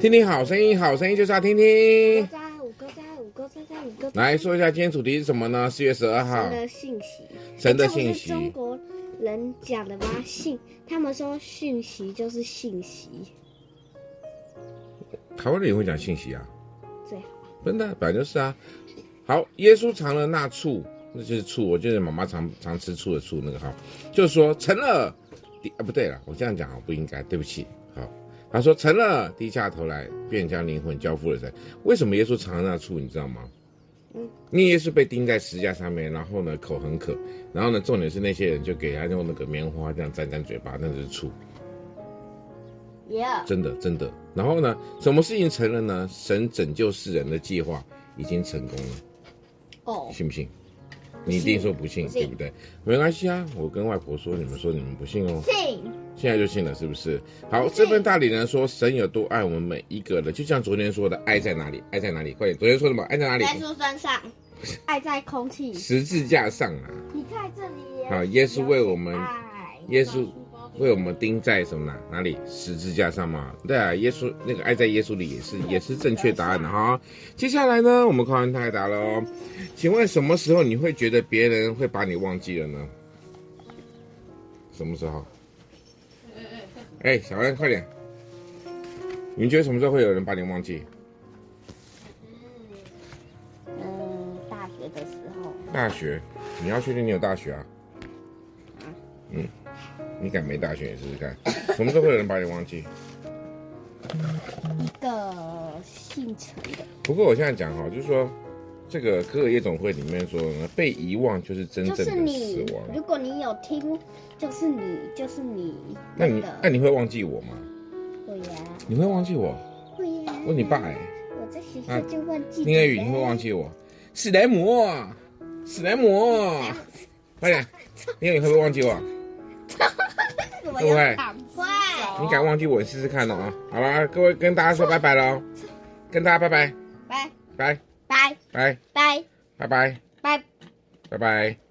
听听好声音，好声音就是要听听。五个在，五个在，五个在，五个在。来说一下今天主题是什么呢？四月十二号。神的信息。神的信息。中国人讲的吗？信，他们说讯息就是信息。台湾人也会讲信息啊。最好。笨蛋，本来就是啊。好，耶稣尝了那醋，那就是醋。我记得妈妈常常吃醋的醋，那个哈，就是说成了。啊，不对了，我这样讲啊，不应该，对不起。好，他说成了，低下头来，便将灵魂交付了神。为什么耶稣尝了那醋，你知道吗？嗯，因为耶稣被钉在十字架上面，然后呢，口很渴，然后呢，重点是那些人就给他用那个棉花这样沾沾嘴巴，那就是醋。Yeah，真的真的。然后呢，什么事情成了呢？神拯救世人的计划已经成功了。哦，oh. 信不信？你一定说不信，对不对？没关系啊，我跟外婆说，你们说你们不信哦。信，现在就信了，是不是？好，这份大礼呢，说神有多爱我们每一个人，就像昨天说的，爱在哪里？爱在哪里？快点，昨天说什么？爱在哪里？耶稣身上，爱在空气，十字架上啊。你看这里。好，耶稣为我们，耶稣。为我们钉在什么呢？哪里？十字架上吗？对啊，耶稣那个爱在耶稣里也是也是正确答案的哈。接下来呢，我们考完太答了哦。请问什么时候你会觉得别人会把你忘记了呢？什么时候？哎，小安，快点！你觉得什么时候会有人把你忘记？嗯，大学的时候。大学？你要确定你有大学啊？嗯。你敢没大学也试试看，什么时候会有人把你忘记？一个姓陈的。不过我现在讲哈，就是说，这个哥尔夜总会里面说呢，被遗忘就是真正的死亡。就是你，如果你有听，就是你，就是你。那你那你会忘记我吗？会呀。你会忘记我？会呀。问你爸哎。我在学校就忘记。丁恩宇，你会忘记我？史莱姆，史莱姆，快点！丁恩宇会不会忘记我？对不对？会，你敢忘记我试试看哦，好吧，各位跟大家说拜拜喽，跟大家拜拜，拜。拜。拜。拜。拜。拜拜。拜。拜拜。